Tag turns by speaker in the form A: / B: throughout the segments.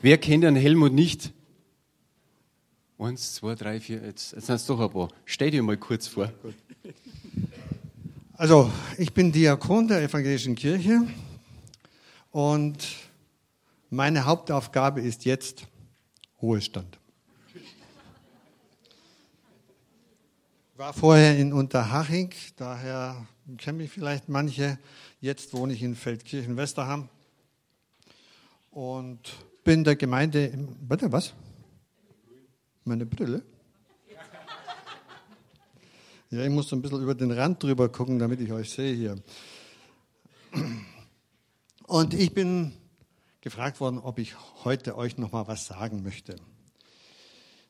A: Wer kennt den Helmut nicht? Eins, zwei, drei, vier, jetzt, jetzt sind es doch ein paar. Stell dir mal kurz vor.
B: Also, ich bin Diakon der Evangelischen Kirche und meine Hauptaufgabe ist jetzt Ruhestand. War vorher in Unterhaching, daher kennen mich vielleicht manche. Jetzt wohne ich in Feldkirchen-Westerham und bin der Gemeinde. Warte, was? Meine Brille? Ja, ich muss so ein bisschen über den Rand drüber gucken, damit ich euch sehe hier. Und ich bin gefragt worden, ob ich heute euch noch mal was sagen möchte.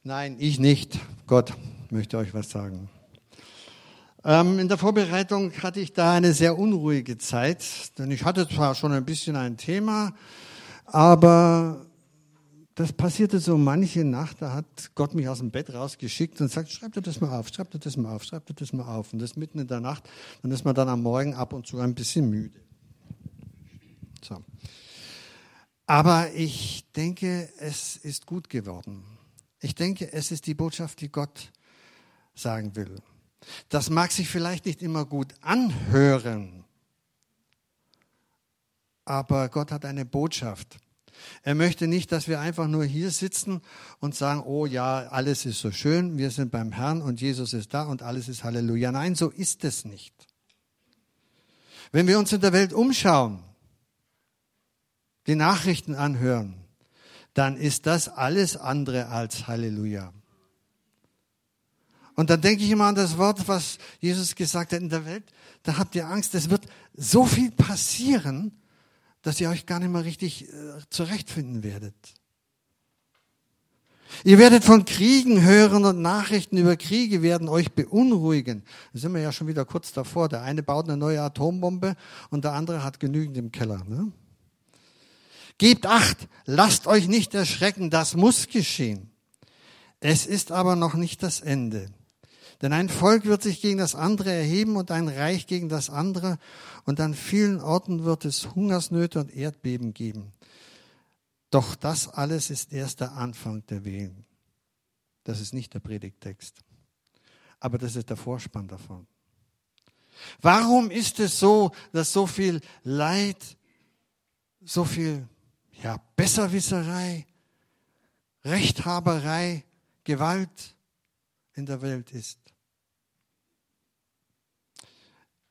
B: Nein, ich nicht. Gott möchte euch was sagen. Ähm, in der Vorbereitung hatte ich da eine sehr unruhige Zeit, denn ich hatte zwar schon ein bisschen ein Thema, aber das passierte so manche Nacht, da hat Gott mich aus dem Bett rausgeschickt und sagt, schreib dir das mal auf, schreib dir das mal auf, schreib dir das mal auf. Und das mitten in der Nacht, dann ist man dann am Morgen ab und zu ein bisschen müde. So. Aber ich denke, es ist gut geworden. Ich denke, es ist die Botschaft, die Gott sagen will. Das mag sich vielleicht nicht immer gut anhören, aber Gott hat eine Botschaft. Er möchte nicht, dass wir einfach nur hier sitzen und sagen, oh ja, alles ist so schön, wir sind beim Herrn und Jesus ist da und alles ist Halleluja. Nein, so ist es nicht. Wenn wir uns in der Welt umschauen, die Nachrichten anhören, dann ist das alles andere als Halleluja. Und dann denke ich immer an das Wort, was Jesus gesagt hat in der Welt. Da habt ihr Angst, es wird so viel passieren, dass ihr euch gar nicht mehr richtig äh, zurechtfinden werdet. Ihr werdet von Kriegen hören und Nachrichten über Kriege werden euch beunruhigen. Da sind wir ja schon wieder kurz davor. Der eine baut eine neue Atombombe und der andere hat genügend im Keller. Ne? Gebt acht, lasst euch nicht erschrecken, das muss geschehen. Es ist aber noch nicht das Ende. Denn ein Volk wird sich gegen das andere erheben und ein Reich gegen das andere. Und an vielen Orten wird es Hungersnöte und Erdbeben geben. Doch das alles ist erst der Anfang der Wehen. Das ist nicht der Predigtext. Aber das ist der Vorspann davon. Warum ist es so, dass so viel Leid, so viel ja, Besserwisserei, Rechthaberei, Gewalt in der Welt ist?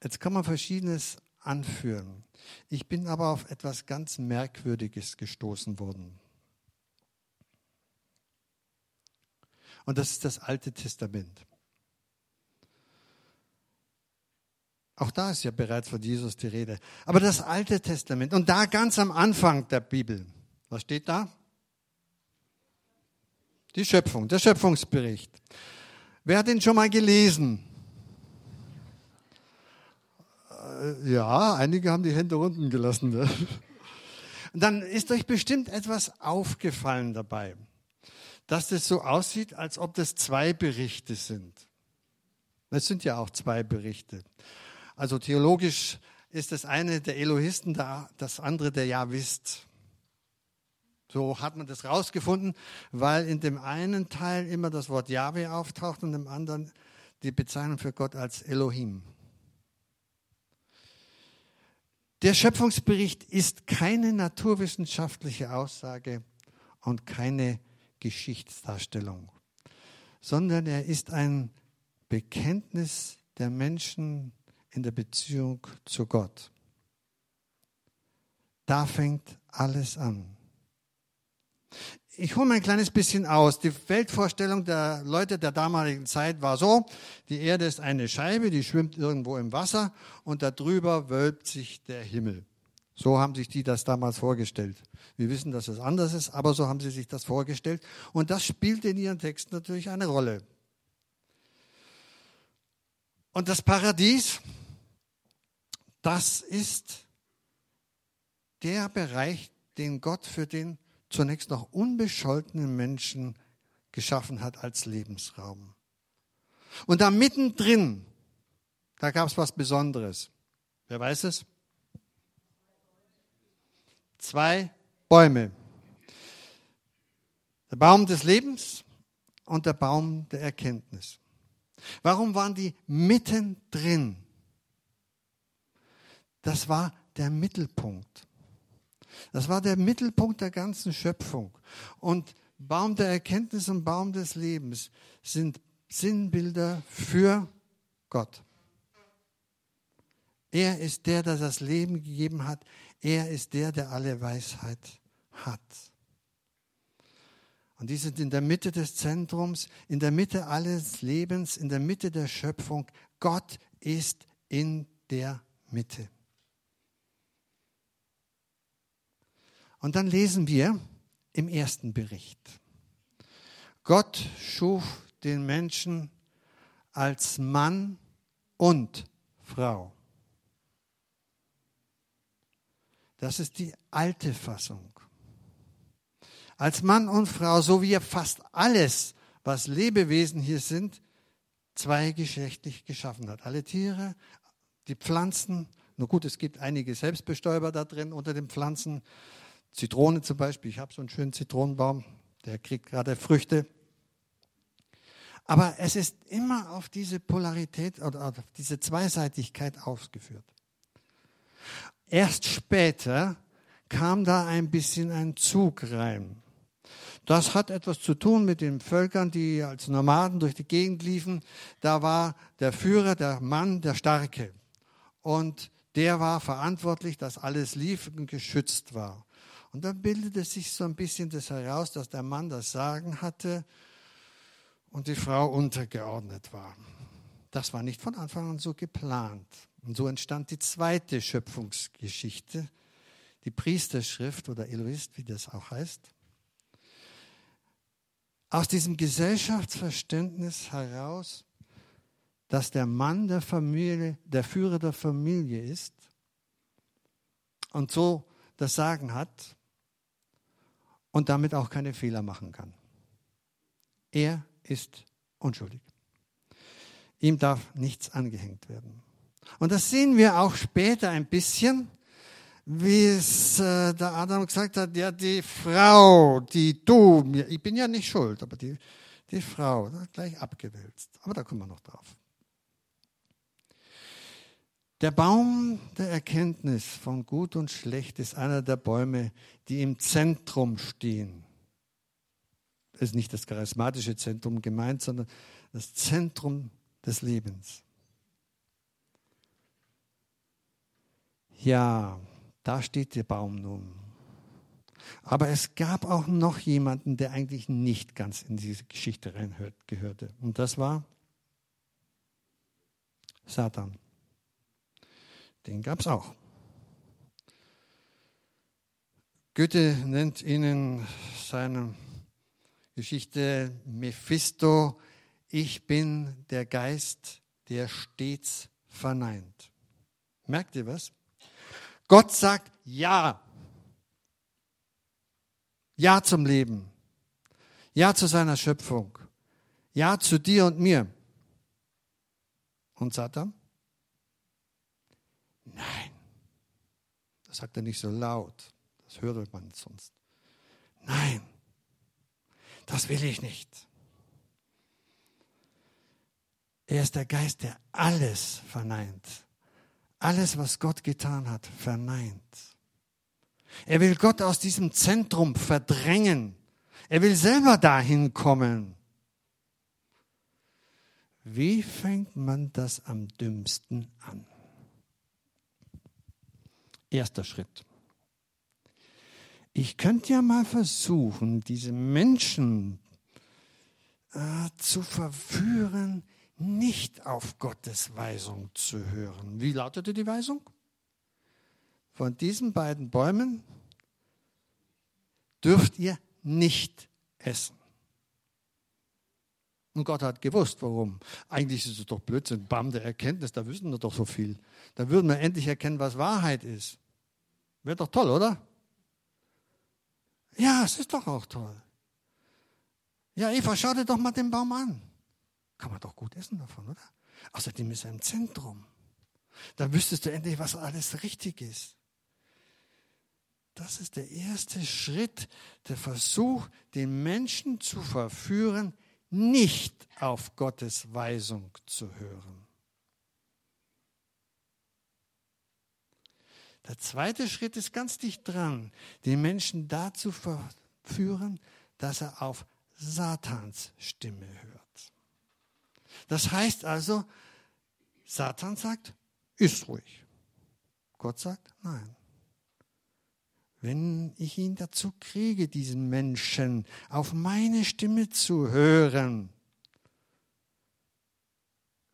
B: Jetzt kann man Verschiedenes anführen. Ich bin aber auf etwas ganz Merkwürdiges gestoßen worden. Und das ist das Alte Testament. Auch da ist ja bereits von Jesus die Rede. Aber das Alte Testament und da ganz am Anfang der Bibel, was steht da? Die Schöpfung, der Schöpfungsbericht. Wer hat den schon mal gelesen? Äh, ja, einige haben die Hände unten gelassen. Ne? Und dann ist euch bestimmt etwas aufgefallen dabei, dass das so aussieht, als ob das zwei Berichte sind. Es sind ja auch zwei Berichte. Also theologisch ist das eine der Elohisten, das andere der Jahwist. So hat man das rausgefunden, weil in dem einen Teil immer das Wort Jahwe auftaucht und im anderen die Bezeichnung für Gott als Elohim. Der Schöpfungsbericht ist keine naturwissenschaftliche Aussage und keine Geschichtsdarstellung, sondern er ist ein Bekenntnis der Menschen in der Beziehung zu Gott. Da fängt alles an ich hole mal ein kleines bisschen aus. Die Weltvorstellung der Leute der damaligen Zeit war so, die Erde ist eine Scheibe, die schwimmt irgendwo im Wasser und darüber wölbt sich der Himmel. So haben sich die das damals vorgestellt. Wir wissen, dass es anders ist, aber so haben sie sich das vorgestellt. Und das spielt in ihren Texten natürlich eine Rolle. Und das Paradies, das ist der Bereich, den Gott für den zunächst noch unbescholtenen Menschen geschaffen hat als Lebensraum. Und da mittendrin, da gab es was Besonderes. Wer weiß es? Zwei Bäume. Der Baum des Lebens und der Baum der Erkenntnis. Warum waren die mittendrin? Das war der Mittelpunkt. Das war der Mittelpunkt der ganzen Schöpfung. Und Baum der Erkenntnis und Baum des Lebens sind Sinnbilder für Gott. Er ist der, der das Leben gegeben hat. Er ist der, der alle Weisheit hat. Und die sind in der Mitte des Zentrums, in der Mitte alles Lebens, in der Mitte der Schöpfung. Gott ist in der Mitte. Und dann lesen wir im ersten Bericht. Gott schuf den Menschen als Mann und Frau. Das ist die alte Fassung. Als Mann und Frau, so wie er fast alles, was Lebewesen hier sind, zweigeschlechtlich geschaffen hat. Alle Tiere, die Pflanzen. Nur gut, es gibt einige Selbstbestäuber da drin unter den Pflanzen. Zitrone zum Beispiel. Ich habe so einen schönen Zitronenbaum, der kriegt gerade Früchte. Aber es ist immer auf diese Polarität oder auf diese Zweiseitigkeit ausgeführt. Erst später kam da ein bisschen ein Zug rein. Das hat etwas zu tun mit den Völkern, die als Nomaden durch die Gegend liefen. Da war der Führer, der Mann, der Starke. Und der war verantwortlich, dass alles lief und geschützt war. Und dann bildete sich so ein bisschen das heraus, dass der Mann das Sagen hatte und die Frau untergeordnet war. Das war nicht von Anfang an so geplant. Und so entstand die zweite Schöpfungsgeschichte, die Priesterschrift oder Eloist, wie das auch heißt. Aus diesem Gesellschaftsverständnis heraus, dass der Mann der Familie, der Führer der Familie ist und so das Sagen hat und damit auch keine Fehler machen kann. Er ist unschuldig. Ihm darf nichts angehängt werden. Und das sehen wir auch später ein bisschen, wie es äh, der Adam gesagt hat, ja, die Frau, die du mir, ich bin ja nicht schuld, aber die, die Frau, gleich abgewälzt. Aber da kommen wir noch drauf. Der Baum der Erkenntnis von Gut und Schlecht ist einer der Bäume, die im Zentrum stehen. Das ist nicht das charismatische Zentrum gemeint, sondern das Zentrum des Lebens. Ja, da steht der Baum nun. Aber es gab auch noch jemanden, der eigentlich nicht ganz in diese Geschichte reingehörte. Und das war Satan. Den gab es auch. Goethe nennt ihnen seine Geschichte Mephisto, ich bin der Geist, der stets verneint. Merkt ihr was? Gott sagt Ja. Ja zum Leben. Ja zu seiner Schöpfung. Ja zu dir und mir. Und Satan? Nein. Das sagt er nicht so laut. Das hört man sonst. Nein. Das will ich nicht. Er ist der Geist, der alles verneint alles, was Gott getan hat, verneint. Er will Gott aus diesem Zentrum verdrängen. Er will selber dahin kommen. Wie fängt man das am dümmsten an? Erster Schritt. Ich könnte ja mal versuchen, diese Menschen äh, zu verführen, nicht auf Gottes Weisung zu hören. Wie lautete die Weisung? Von diesen beiden Bäumen dürft ihr nicht essen. Und Gott hat gewusst, warum. Eigentlich ist es doch Blödsinn, Bam der Erkenntnis, da wissen wir doch so viel. Da würden wir endlich erkennen, was Wahrheit ist. Wäre doch toll, oder? Ja, es ist doch auch toll. Ja, Eva, schau dir doch mal den Baum an kann man doch gut essen davon, oder? Außerdem ist er im Zentrum. Da wüsstest du endlich, was alles richtig ist. Das ist der erste Schritt, der Versuch, den Menschen zu verführen, nicht auf Gottes Weisung zu hören. Der zweite Schritt ist ganz dicht dran, den Menschen dazu verführen, dass er auf Satans Stimme hört. Das heißt also, Satan sagt, ist ruhig. Gott sagt, nein. Wenn ich ihn dazu kriege, diesen Menschen auf meine Stimme zu hören,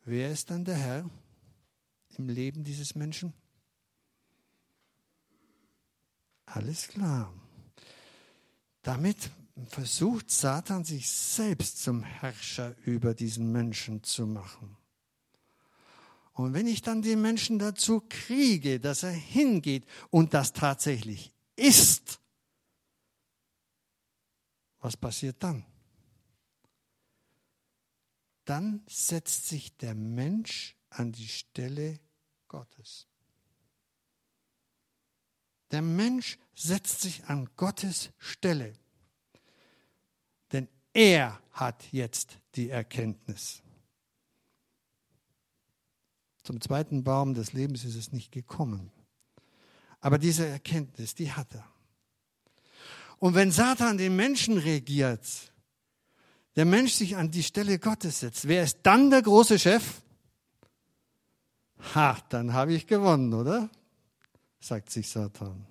B: wer ist dann der Herr im Leben dieses Menschen? Alles klar. Damit versucht Satan sich selbst zum Herrscher über diesen Menschen zu machen. Und wenn ich dann den Menschen dazu kriege, dass er hingeht und das tatsächlich ist, was passiert dann? Dann setzt sich der Mensch an die Stelle Gottes. Der Mensch setzt sich an Gottes Stelle. Denn er hat jetzt die Erkenntnis. Zum zweiten Baum des Lebens ist es nicht gekommen. Aber diese Erkenntnis, die hat er. Und wenn Satan den Menschen regiert, der Mensch sich an die Stelle Gottes setzt, wer ist dann der große Chef? Ha, dann habe ich gewonnen, oder? Sagt sich Satan.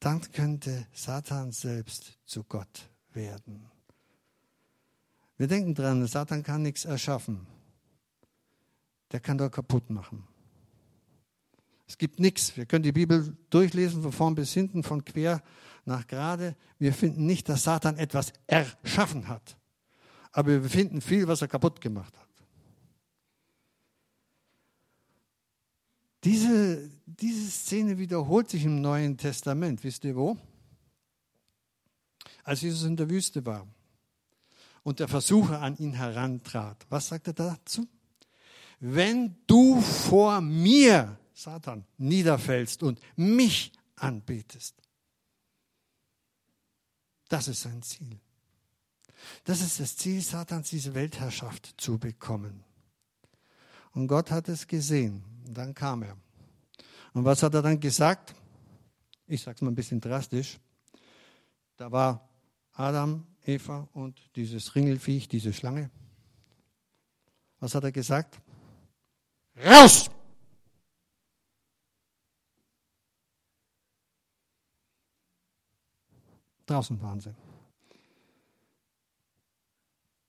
B: Dann könnte Satan selbst zu Gott werden. Wir denken dran, Satan kann nichts erschaffen der kann doch kaputt machen. Es gibt nichts. Wir können die Bibel durchlesen, von vorn bis hinten, von quer nach gerade. Wir finden nicht, dass Satan etwas erschaffen hat. Aber wir finden viel, was er kaputt gemacht hat. Diese, diese Szene wiederholt sich im Neuen Testament. Wisst ihr wo? Als Jesus in der Wüste war und der Versucher an ihn herantrat. Was sagt er dazu? wenn du vor mir, Satan, niederfällst und mich anbetest. Das ist sein Ziel. Das ist das Ziel Satans, diese Weltherrschaft zu bekommen. Und Gott hat es gesehen. Und dann kam er. Und was hat er dann gesagt? Ich sage es mal ein bisschen drastisch. Da war Adam, Eva und dieses Ringelfiech, diese Schlange. Was hat er gesagt? Raus! Draußen waren sie.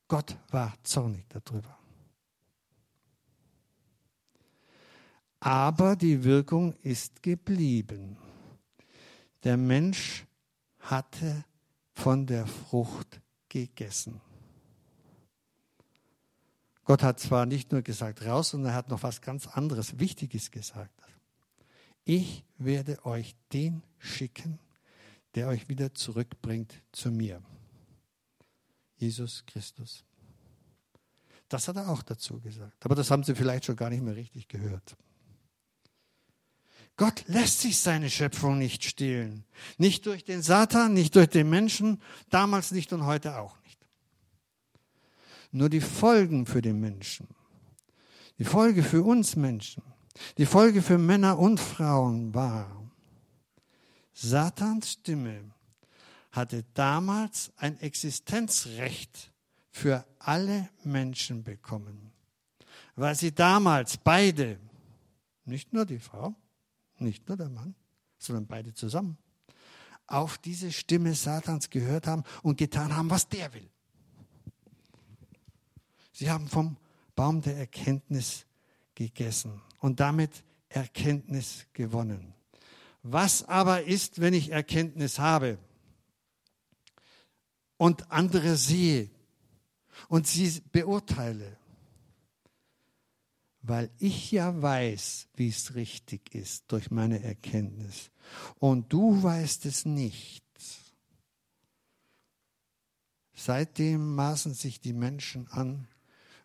B: Gott war zornig darüber. Aber die Wirkung ist geblieben. Der Mensch hatte von der Frucht gegessen. Gott hat zwar nicht nur gesagt raus, sondern er hat noch was ganz anderes, Wichtiges gesagt. Ich werde euch den schicken, der euch wieder zurückbringt zu mir. Jesus Christus. Das hat er auch dazu gesagt. Aber das haben sie vielleicht schon gar nicht mehr richtig gehört. Gott lässt sich seine Schöpfung nicht stehlen. Nicht durch den Satan, nicht durch den Menschen, damals nicht und heute auch nicht nur die Folgen für den Menschen. Die Folge für uns Menschen, die Folge für Männer und Frauen war, Satans Stimme hatte damals ein Existenzrecht für alle Menschen bekommen, weil sie damals beide, nicht nur die Frau, nicht nur der Mann, sondern beide zusammen, auf diese Stimme Satans gehört haben und getan haben, was der will. Sie haben vom Baum der Erkenntnis gegessen und damit Erkenntnis gewonnen. Was aber ist, wenn ich Erkenntnis habe und andere sehe und sie beurteile? Weil ich ja weiß, wie es richtig ist durch meine Erkenntnis. Und du weißt es nicht. Seitdem maßen sich die Menschen an,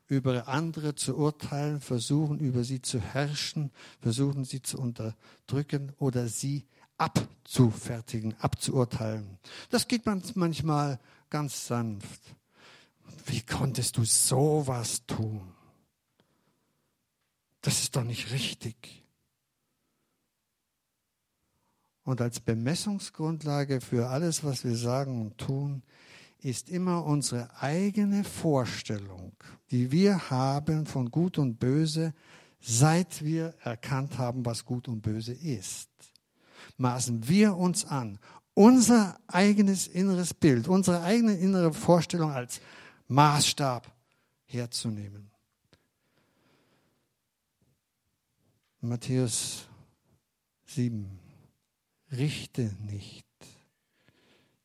B: über andere zu urteilen, versuchen über sie zu herrschen, versuchen sie zu unterdrücken oder sie abzufertigen, abzuurteilen. Das geht manchmal ganz sanft. Wie konntest du sowas tun? Das ist doch nicht richtig. Und als Bemessungsgrundlage für alles, was wir sagen und tun, ist immer unsere eigene Vorstellung, die wir haben von Gut und Böse, seit wir erkannt haben, was Gut und Böse ist. Maßen wir uns an, unser eigenes inneres Bild, unsere eigene innere Vorstellung als Maßstab herzunehmen. Matthäus 7. Richte nicht,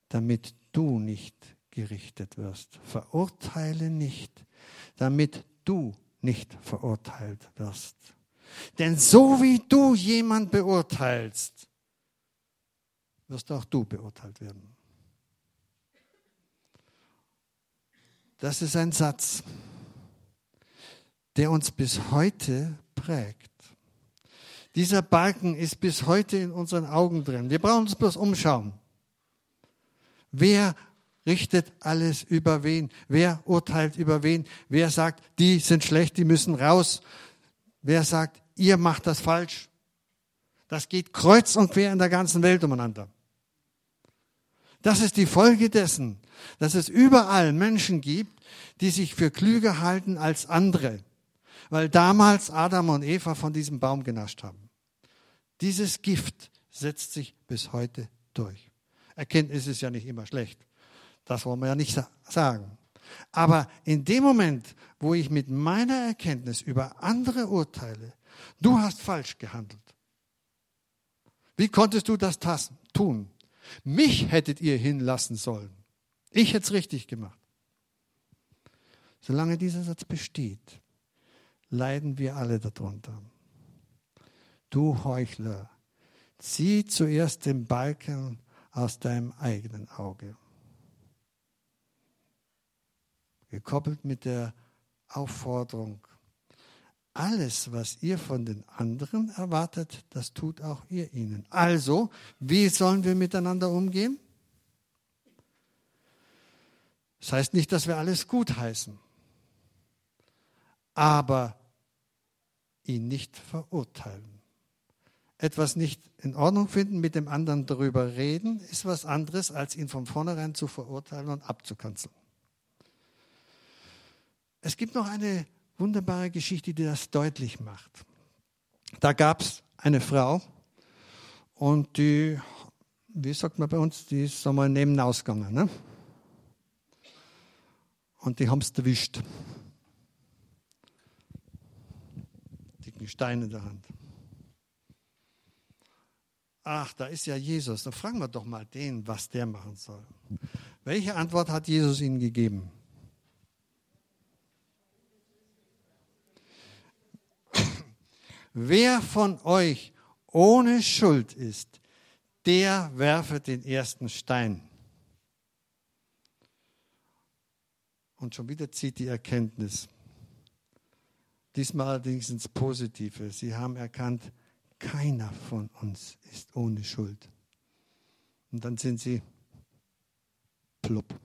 B: damit du nicht gerichtet wirst. Verurteile nicht, damit du nicht verurteilt wirst. Denn so wie du jemand beurteilst, wirst auch du beurteilt werden. Das ist ein Satz, der uns bis heute prägt. Dieser Balken ist bis heute in unseren Augen drin. Wir brauchen uns bloß umschauen. Wer richtet alles über wen? Wer urteilt über wen? Wer sagt, die sind schlecht, die müssen raus? Wer sagt, ihr macht das falsch? Das geht kreuz und quer in der ganzen Welt umeinander. Das ist die Folge dessen, dass es überall Menschen gibt, die sich für klüger halten als andere, weil damals Adam und Eva von diesem Baum genascht haben. Dieses Gift setzt sich bis heute durch. Erkenntnis ist ja nicht immer schlecht. Das wollen wir ja nicht sagen. Aber in dem Moment, wo ich mit meiner Erkenntnis über andere urteile, du hast falsch gehandelt. Wie konntest du das tun? Mich hättet ihr hinlassen sollen. Ich hätte es richtig gemacht. Solange dieser Satz besteht, leiden wir alle darunter. Du Heuchler, zieh zuerst den Balken aus deinem eigenen Auge. Gekoppelt mit der Aufforderung, alles, was ihr von den anderen erwartet, das tut auch ihr ihnen. Also, wie sollen wir miteinander umgehen? Das heißt nicht, dass wir alles gut heißen, aber ihn nicht verurteilen. Etwas nicht in Ordnung finden, mit dem anderen darüber reden, ist was anderes, als ihn von vornherein zu verurteilen und abzukanzeln. Es gibt noch eine wunderbare Geschichte, die das deutlich macht. Da gab es eine Frau und die, wie sagt man bei uns, die ist einmal neben ausgegangen. Ne? Und die haben es erwischt. Dicken Stein in der Hand. Ach, da ist ja Jesus. Dann fragen wir doch mal den, was der machen soll. Welche Antwort hat Jesus ihnen gegeben? Wer von euch ohne Schuld ist, der werfe den ersten Stein. Und schon wieder zieht die Erkenntnis. Diesmal allerdings ins Positive. Sie haben erkannt, keiner von uns ist ohne Schuld. Und dann sind sie plupp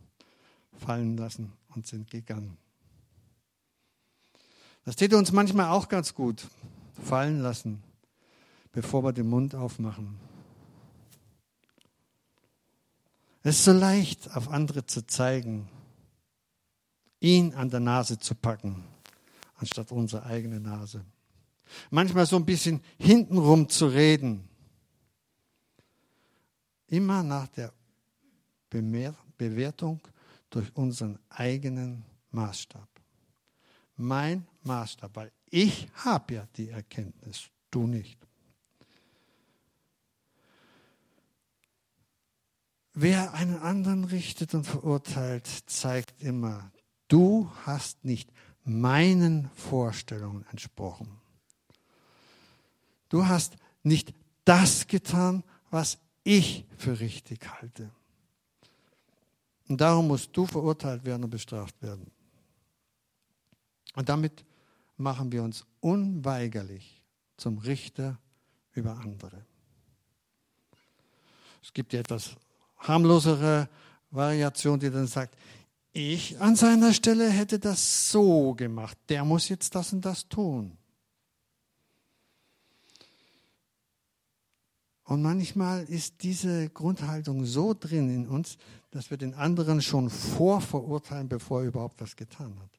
B: fallen lassen und sind gegangen. Das täte uns manchmal auch ganz gut fallen lassen, bevor wir den Mund aufmachen. Es ist so leicht, auf andere zu zeigen, ihn an der Nase zu packen, anstatt unsere eigene Nase. Manchmal so ein bisschen hintenrum zu reden. Immer nach der Bewertung durch unseren eigenen Maßstab. Mein Maßstab, weil ich habe ja die Erkenntnis, du nicht. Wer einen anderen richtet und verurteilt, zeigt immer, du hast nicht meinen Vorstellungen entsprochen. Du hast nicht das getan, was ich für richtig halte. Und darum musst du verurteilt werden und bestraft werden. Und damit machen wir uns unweigerlich zum Richter über andere. Es gibt die etwas harmlosere Variation, die dann sagt, ich an seiner Stelle hätte das so gemacht, der muss jetzt das und das tun. Und manchmal ist diese Grundhaltung so drin in uns, dass wir den anderen schon vorverurteilen, bevor er überhaupt was getan hat.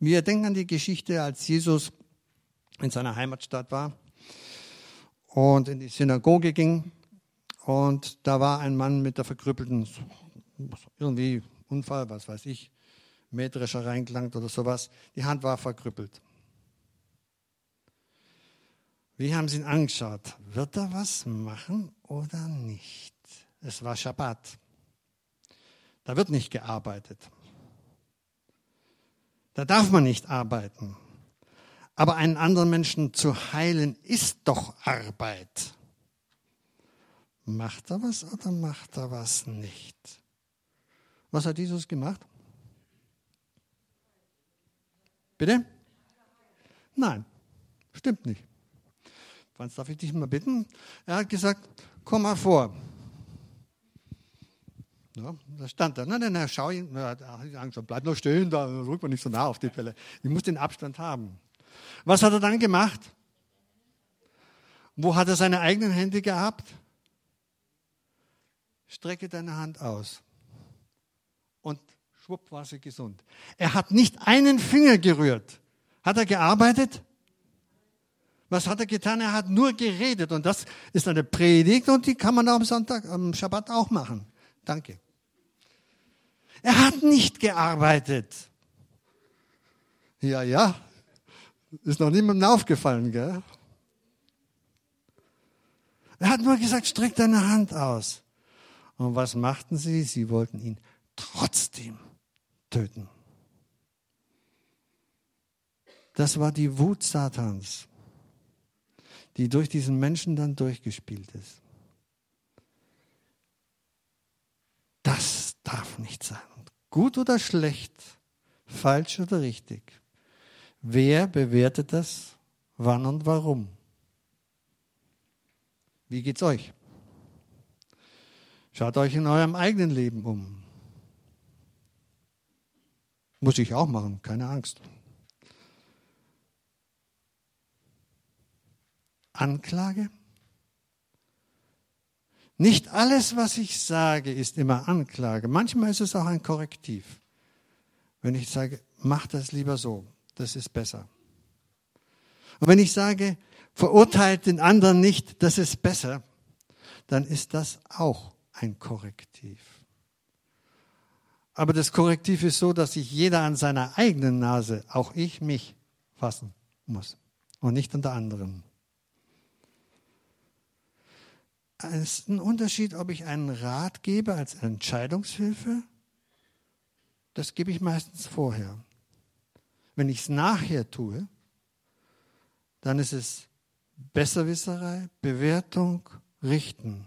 B: Wir denken an die Geschichte, als Jesus in seiner Heimatstadt war und in die Synagoge ging. Und da war ein Mann mit der verkrüppelten, irgendwie Unfall, was weiß ich, metrischer reingelangt oder sowas. Die Hand war verkrüppelt. Wie haben sie ihn angeschaut? Wird er was machen oder nicht? Es war Schabbat. Da wird nicht gearbeitet. Da darf man nicht arbeiten. Aber einen anderen Menschen zu heilen, ist doch Arbeit. Macht er was oder macht er was nicht? Was hat Jesus gemacht? Bitte? Nein, stimmt nicht. Franz, darf ich dich mal bitten? Er hat gesagt, komm mal vor. Ja, da stand er. Nein, nein, nein, schau ihn. Er hat Angst, bleib noch stehen, da rückt man nicht so nah auf die Pelle. Ich muss den Abstand haben. Was hat er dann gemacht? Wo hat er seine eigenen Hände gehabt? Strecke deine Hand aus. Und schwupp war sie gesund. Er hat nicht einen Finger gerührt. Hat er gearbeitet? Was hat er getan? Er hat nur geredet. Und das ist eine Predigt und die kann man am Sonntag, am Schabbat auch machen. Danke. Er hat nicht gearbeitet. Ja, ja. Ist noch niemandem aufgefallen, gell? Er hat nur gesagt, streck deine Hand aus. Und was machten sie? Sie wollten ihn trotzdem töten. Das war die Wut Satans die durch diesen Menschen dann durchgespielt ist. Das darf nicht sein. Gut oder schlecht, falsch oder richtig. Wer bewertet das? Wann und warum? Wie geht's euch? Schaut euch in eurem eigenen Leben um. Muss ich auch machen, keine Angst. Anklage? Nicht alles, was ich sage, ist immer Anklage. Manchmal ist es auch ein Korrektiv. Wenn ich sage, mach das lieber so, das ist besser. Und wenn ich sage, verurteilt den anderen nicht, das ist besser, dann ist das auch ein Korrektiv. Aber das Korrektiv ist so, dass sich jeder an seiner eigenen Nase, auch ich mich, fassen muss und nicht an der anderen. Es ist ein Unterschied, ob ich einen Rat gebe als Entscheidungshilfe. Das gebe ich meistens vorher. Wenn ich es nachher tue, dann ist es Besserwisserei, Bewertung, Richten.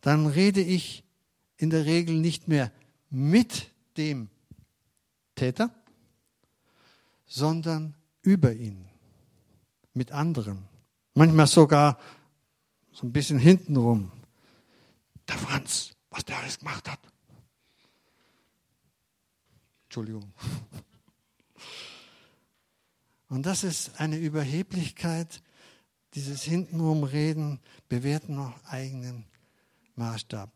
B: Dann rede ich in der Regel nicht mehr mit dem Täter, sondern über ihn, mit anderen. Manchmal sogar so ein bisschen hintenrum. Der Franz, was der alles gemacht hat. Entschuldigung. Und das ist eine Überheblichkeit, dieses hintenrum Reden, bewerten nach eigenen Maßstab.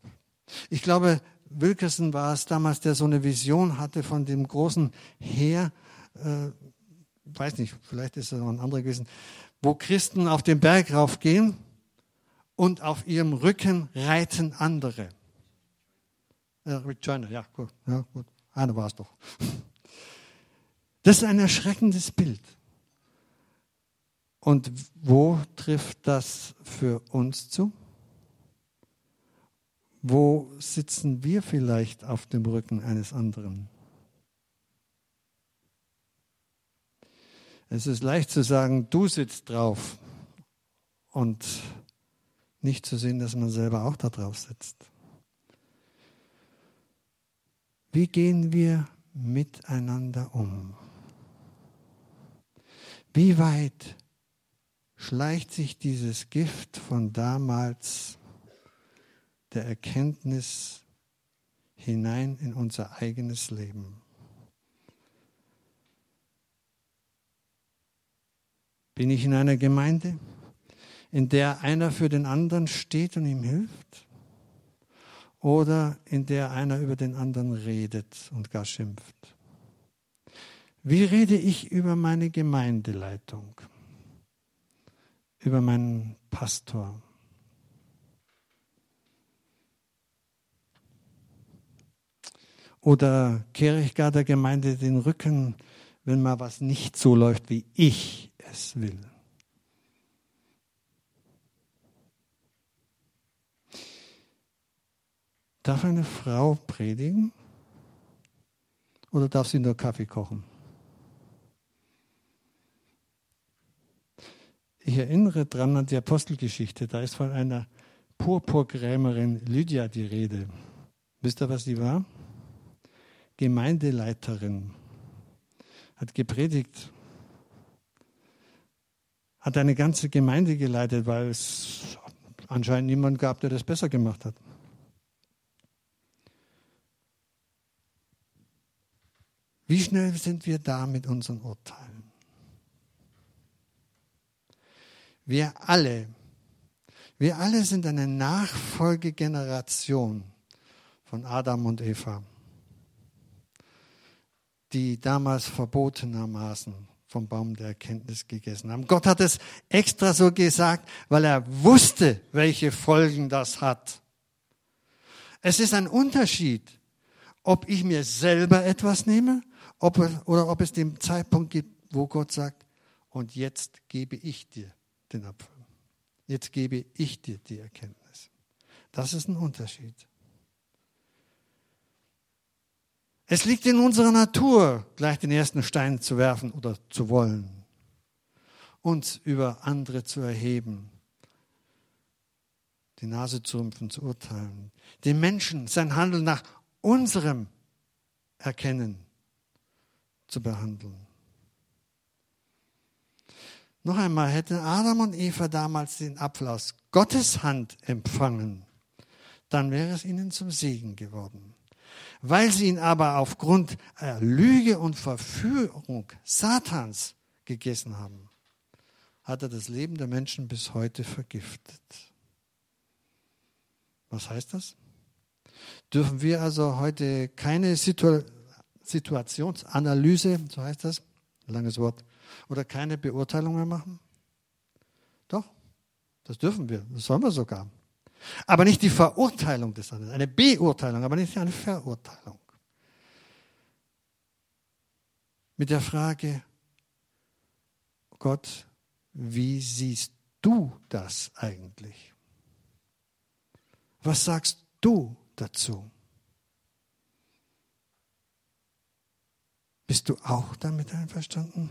B: Ich glaube, Wilkerson war es damals, der so eine Vision hatte von dem großen Heer, äh, weiß nicht, vielleicht ist es noch ein anderer gewesen, wo Christen auf den Berg raufgehen und auf ihrem Rücken reiten andere. Ja, Rick Joyner, ja, gut, ja, gut. Einer war es doch. Das ist ein erschreckendes Bild. Und wo trifft das für uns zu? Wo sitzen wir vielleicht auf dem Rücken eines anderen? Es ist leicht zu sagen, du sitzt drauf und nicht zu sehen, dass man selber auch da drauf sitzt. Wie gehen wir miteinander um? Wie weit schleicht sich dieses Gift von damals der Erkenntnis hinein in unser eigenes Leben? Bin ich in einer Gemeinde, in der einer für den anderen steht und ihm hilft? Oder in der einer über den anderen redet und gar schimpft? Wie rede ich über meine Gemeindeleitung? Über meinen Pastor? Oder kehre ich gar der Gemeinde den Rücken, wenn mal was nicht so läuft, wie ich es will. Darf eine Frau predigen oder darf sie nur Kaffee kochen? Ich erinnere dran an die Apostelgeschichte. Da ist von einer Purpurgrämerin Lydia die Rede. Wisst ihr, was sie war? Gemeindeleiterin. Hat gepredigt hat eine ganze Gemeinde geleitet, weil es anscheinend niemand gab, der das besser gemacht hat. Wie schnell sind wir da mit unseren Urteilen? Wir alle, wir alle sind eine Nachfolgegeneration von Adam und Eva, die damals verbotenermaßen vom Baum der Erkenntnis gegessen haben. Gott hat es extra so gesagt, weil er wusste, welche Folgen das hat. Es ist ein Unterschied, ob ich mir selber etwas nehme ob, oder ob es den Zeitpunkt gibt, wo Gott sagt, und jetzt gebe ich dir den Apfel. Jetzt gebe ich dir die Erkenntnis. Das ist ein Unterschied. Es liegt in unserer Natur, gleich den ersten Stein zu werfen oder zu wollen, uns über andere zu erheben, die Nase zu rümpfen, zu urteilen, den Menschen sein Handeln nach unserem Erkennen zu behandeln. Noch einmal, hätten Adam und Eva damals den Apfel aus Gottes Hand empfangen, dann wäre es ihnen zum Segen geworden. Weil sie ihn aber aufgrund Lüge und Verführung Satans gegessen haben, hat er das Leben der Menschen bis heute vergiftet. Was heißt das? Dürfen wir also heute keine Situ Situationsanalyse, so heißt das, langes Wort, oder keine Beurteilung mehr machen? Doch, das dürfen wir, das sollen wir sogar. Aber nicht die Verurteilung des anderen. Eine Beurteilung, aber nicht eine Verurteilung. Mit der Frage, Gott, wie siehst du das eigentlich? Was sagst du dazu? Bist du auch damit einverstanden?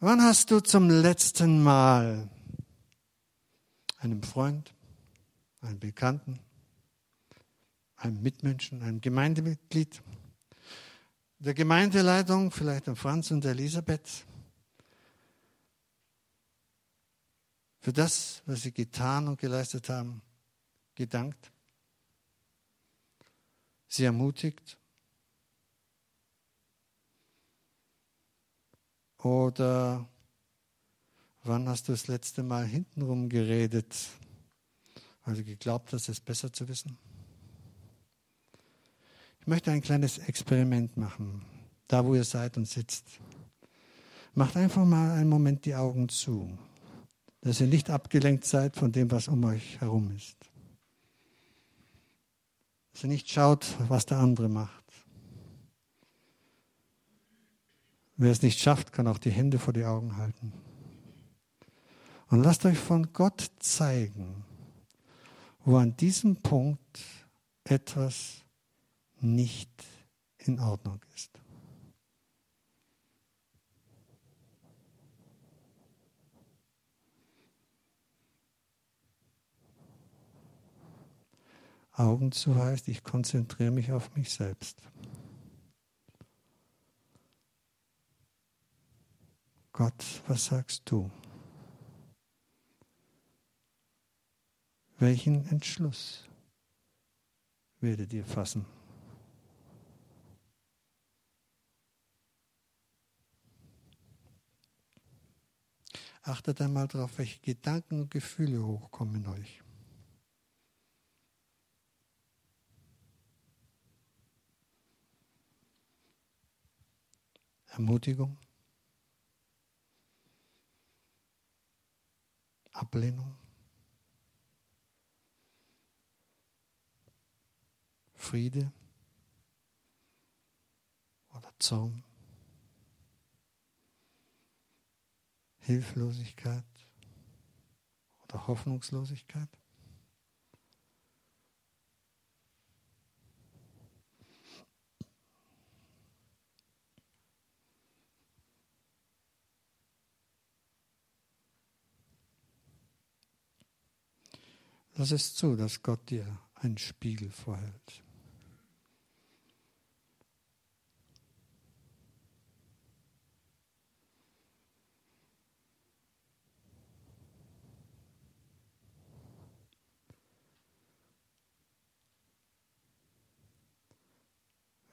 B: Wann hast du zum letzten Mal einem Freund, einem Bekannten, einem Mitmenschen, einem Gemeindemitglied, der Gemeindeleitung, vielleicht dem Franz und Elisabeth, für das, was sie getan und geleistet haben, gedankt, sie ermutigt. Oder Wann hast du das letzte Mal hintenrum geredet, weil du geglaubt hast, es besser zu wissen? Ich möchte ein kleines Experiment machen, da wo ihr seid und sitzt. Macht einfach mal einen Moment die Augen zu, dass ihr nicht abgelenkt seid von dem, was um euch herum ist. Dass ihr nicht schaut, was der andere macht. Wer es nicht schafft, kann auch die Hände vor die Augen halten. Und lasst euch von Gott zeigen, wo an diesem Punkt etwas nicht in Ordnung ist. Augen zu heißt, ich konzentriere mich auf mich selbst. Gott, was sagst du? Welchen Entschluss werdet ihr fassen? Achtet einmal darauf, welche Gedanken und Gefühle hochkommen in euch. Ermutigung, Ablehnung, Friede oder Zorn. Hilflosigkeit oder Hoffnungslosigkeit? Lass es zu, dass Gott dir einen Spiegel vorhält.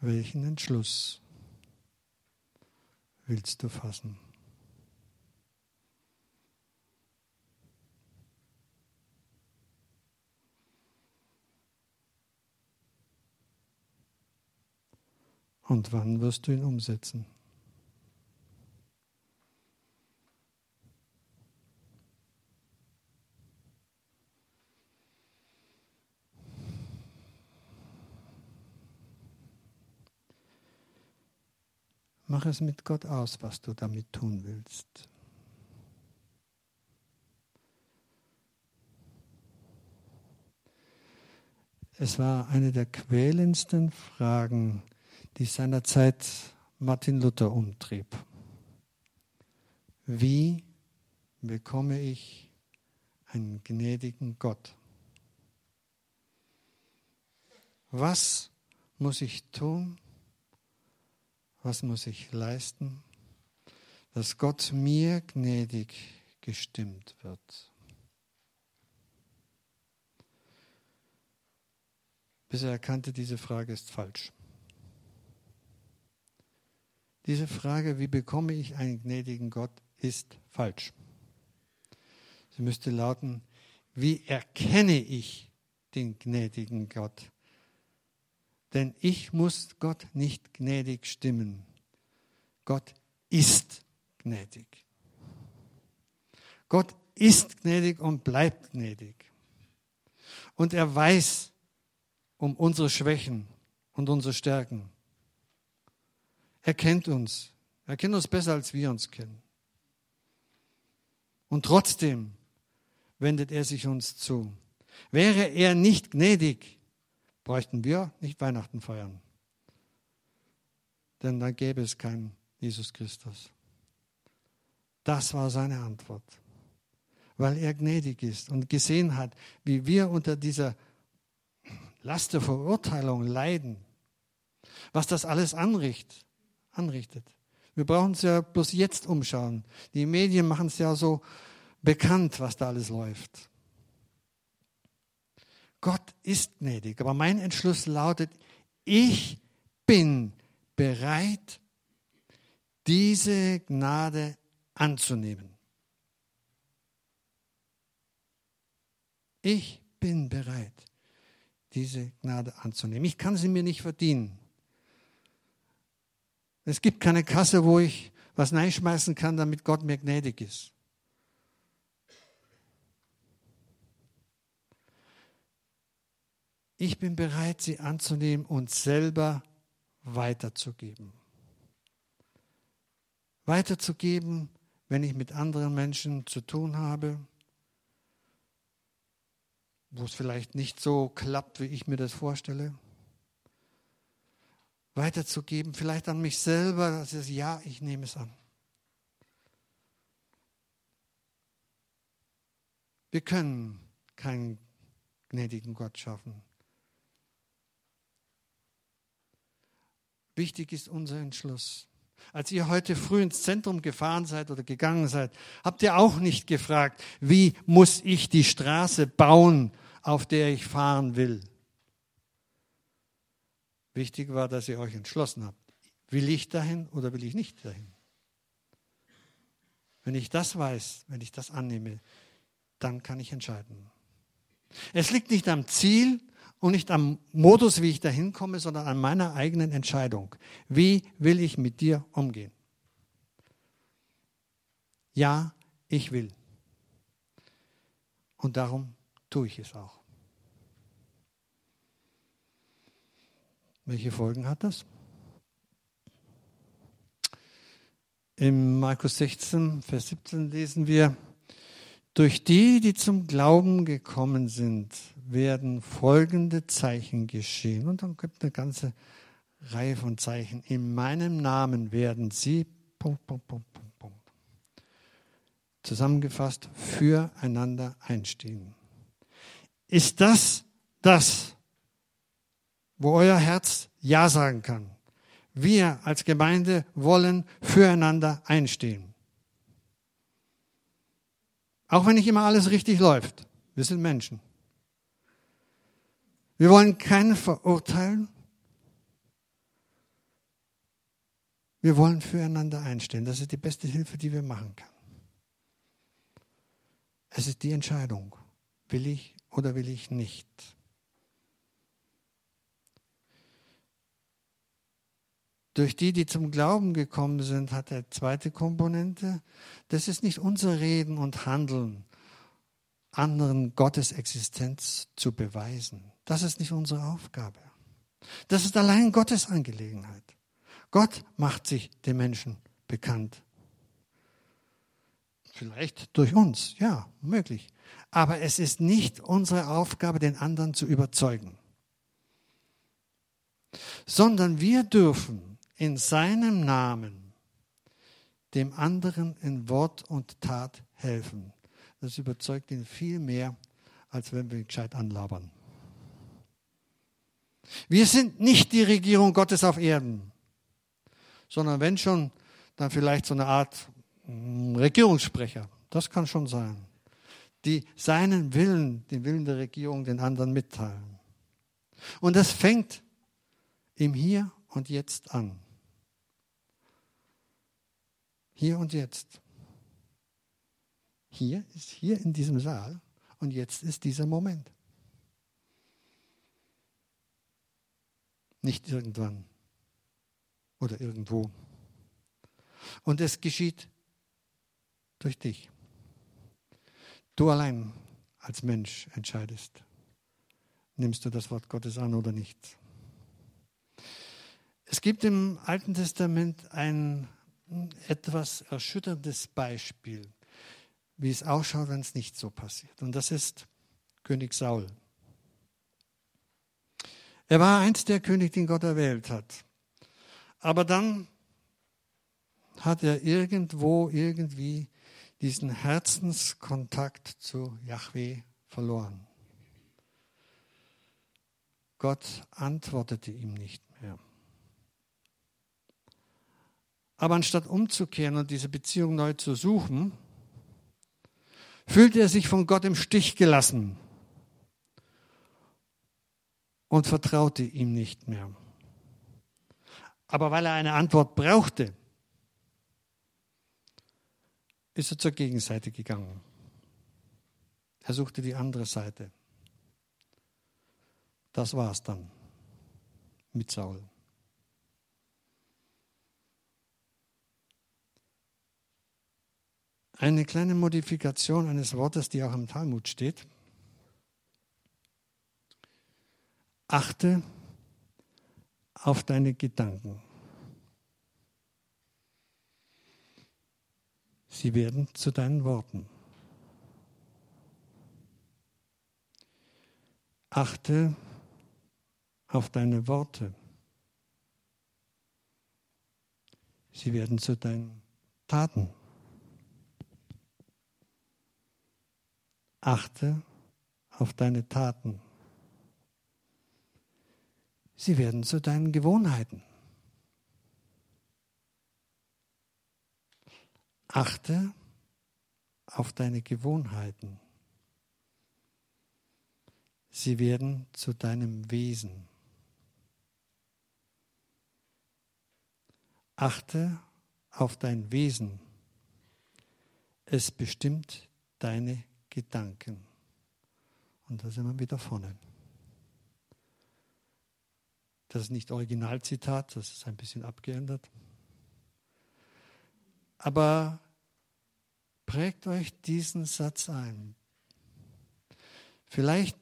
B: Welchen Entschluss willst du fassen? Und wann wirst du ihn umsetzen? Mach es mit Gott aus, was du damit tun willst. Es war eine der quälendsten Fragen, die seinerzeit Martin Luther umtrieb. Wie bekomme ich einen gnädigen Gott? Was muss ich tun, was muss ich leisten, dass Gott mir gnädig gestimmt wird? Bis er erkannte, diese Frage ist falsch. Diese Frage, wie bekomme ich einen gnädigen Gott, ist falsch. Sie müsste lauten, wie erkenne ich den gnädigen Gott? Denn ich muss Gott nicht gnädig stimmen. Gott ist gnädig. Gott ist gnädig und bleibt gnädig. Und er weiß um unsere Schwächen und unsere Stärken. Er kennt uns. Er kennt uns besser, als wir uns kennen. Und trotzdem wendet er sich uns zu. Wäre er nicht gnädig, bräuchten wir nicht Weihnachten feiern. Denn dann gäbe es keinen Jesus Christus. Das war seine Antwort. Weil er gnädig ist und gesehen hat, wie wir unter dieser Last der Verurteilung leiden, was das alles anrichtet, anrichtet. Wir brauchen uns ja bloß jetzt umschauen. Die Medien machen es ja so bekannt, was da alles läuft. Gott ist gnädig. Aber mein Entschluss lautet, ich bin bereit, diese Gnade anzunehmen. Ich bin bereit, diese Gnade anzunehmen. Ich kann sie mir nicht verdienen. Es gibt keine Kasse, wo ich was reinschmeißen kann, damit Gott mir gnädig ist. Ich bin bereit, sie anzunehmen und selber weiterzugeben. Weiterzugeben, wenn ich mit anderen Menschen zu tun habe, wo es vielleicht nicht so klappt, wie ich mir das vorstelle weiterzugeben, vielleicht an mich selber, dass ich es ja, ich nehme es an. Wir können keinen gnädigen Gott schaffen. Wichtig ist unser Entschluss. Als ihr heute früh ins Zentrum gefahren seid oder gegangen seid, habt ihr auch nicht gefragt, wie muss ich die Straße bauen, auf der ich fahren will. Wichtig war, dass ihr euch entschlossen habt. Will ich dahin oder will ich nicht dahin? Wenn ich das weiß, wenn ich das annehme, dann kann ich entscheiden. Es liegt nicht am Ziel und nicht am Modus, wie ich dahin komme, sondern an meiner eigenen Entscheidung. Wie will ich mit dir umgehen? Ja, ich will. Und darum tue ich es auch. Welche Folgen hat das? Im Markus 16, Vers 17 lesen wir, durch die, die zum Glauben gekommen sind, werden folgende Zeichen geschehen. Und dann gibt eine ganze Reihe von Zeichen. In meinem Namen werden sie, Punkt, Punkt, Punkt, Punkt, Punkt. Zusammengefasst, füreinander einstehen. Ist das das, wo euer Herz Ja sagen kann? Wir als Gemeinde wollen füreinander einstehen. Auch wenn nicht immer alles richtig läuft. Wir sind Menschen. Wir wollen keinen verurteilen. Wir wollen füreinander einstehen. Das ist die beste Hilfe, die wir machen können. Es ist die Entscheidung. Will ich oder will ich nicht? Durch die, die zum Glauben gekommen sind, hat er zweite Komponente. Das ist nicht unser Reden und Handeln, anderen Gottes Existenz zu beweisen. Das ist nicht unsere Aufgabe. Das ist allein Gottes Angelegenheit. Gott macht sich den Menschen bekannt. Vielleicht durch uns, ja, möglich. Aber es ist nicht unsere Aufgabe, den anderen zu überzeugen, sondern wir dürfen in seinem Namen dem anderen in Wort und Tat helfen. Das überzeugt ihn viel mehr, als wenn wir ihn gescheit anlabern. Wir sind nicht die Regierung Gottes auf Erden, sondern wenn schon, dann vielleicht so eine Art hm, Regierungssprecher. Das kann schon sein. Die seinen Willen, den Willen der Regierung den anderen mitteilen. Und das fängt im Hier und Jetzt an. Hier und jetzt. Hier ist hier in diesem Saal und jetzt ist dieser Moment. Nicht irgendwann oder irgendwo. Und es geschieht durch dich. Du allein als Mensch entscheidest, nimmst du das Wort Gottes an oder nicht. Es gibt im Alten Testament ein etwas erschütterndes Beispiel, wie es ausschaut, wenn es nicht so passiert. Und das ist König Saul. Er war einst der König, den Gott erwählt hat. Aber dann hat er irgendwo, irgendwie diesen Herzenskontakt zu Yahweh verloren. Gott antwortete ihm nicht mehr. Aber anstatt umzukehren und diese Beziehung neu zu suchen, fühlte er sich von Gott im Stich gelassen und vertraute ihm nicht mehr. Aber weil er eine Antwort brauchte, ist er zur Gegenseite gegangen. Er suchte die andere Seite. Das war es dann mit Saul. Eine kleine Modifikation eines Wortes, die auch im Talmud steht. Achte auf deine Gedanken. Sie werden zu deinen Worten. Achte auf deine Worte. Sie werden zu deinen Taten. achte auf deine Taten. Sie werden zu deinen Gewohnheiten. Achte auf deine Gewohnheiten. Sie werden zu deinem Wesen. Achte auf dein Wesen. Es bestimmt deine Gedanken. Und da sind wir wieder vorne. Das ist nicht Originalzitat, das ist ein bisschen abgeändert. Aber prägt euch diesen Satz ein. Vielleicht,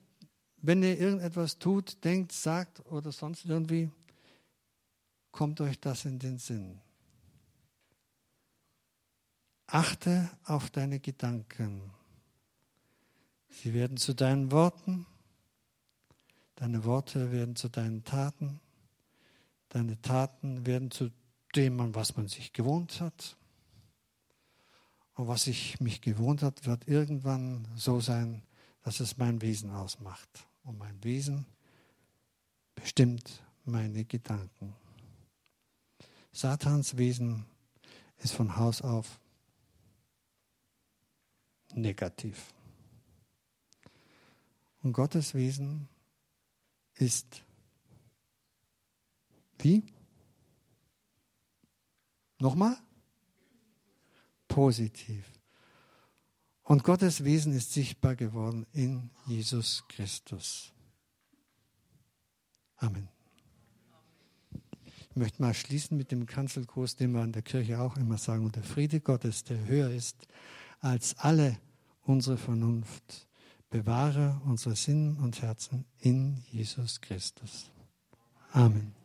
B: wenn ihr irgendetwas tut, denkt, sagt oder sonst irgendwie, kommt euch das in den Sinn. Achte auf deine Gedanken. Sie werden zu deinen Worten, deine Worte werden zu deinen Taten, deine Taten werden zu dem, was man sich gewohnt hat. Und was ich mich gewohnt hat, wird irgendwann so sein, dass es mein Wesen ausmacht. Und mein Wesen bestimmt meine Gedanken. Satans Wesen ist von Haus auf negativ. Und Gottes Wesen ist wie? Nochmal? Positiv. Und Gottes Wesen ist sichtbar geworden in Jesus Christus. Amen. Ich möchte mal schließen mit dem Kanzelkurs, den wir in der Kirche auch immer sagen. Und der Friede Gottes, der höher ist als alle unsere Vernunft, bewahre unsere Sinn und Herzen in Jesus Christus. Amen.